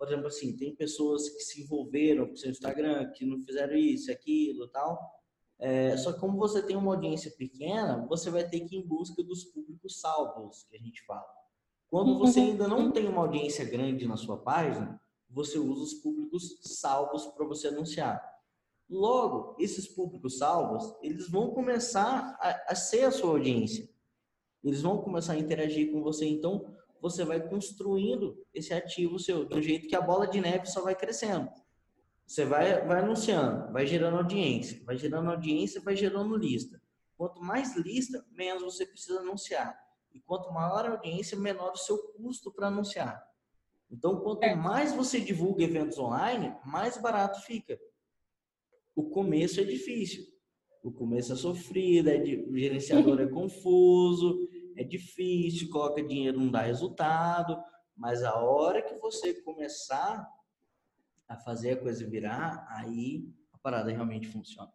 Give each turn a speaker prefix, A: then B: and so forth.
A: por exemplo, assim, tem pessoas que se envolveram com seu Instagram, que não fizeram isso, aquilo, tal. É, só que como você tem uma audiência pequena, você vai ter que ir em busca dos públicos salvos, que a gente fala. Quando você ainda não tem uma audiência grande na sua página, você usa os públicos salvos para você anunciar. Logo, esses públicos salvos, eles vão começar a, a ser a sua audiência. Eles vão começar a interagir com você. Então, você vai construindo esse ativo seu, do jeito que a bola de neve só vai crescendo. Você vai, vai anunciando, vai gerando audiência, vai gerando audiência, vai gerando lista. Quanto mais lista, menos você precisa anunciar. E quanto maior a audiência, menor o seu custo para anunciar. Então, quanto mais você divulga eventos online, mais barato fica. O começo é difícil. O começo é sofrido, é de, o gerenciador é confuso, é difícil, coloca dinheiro, não dá resultado, mas a hora que você começar a fazer a coisa virar, aí a parada realmente funciona.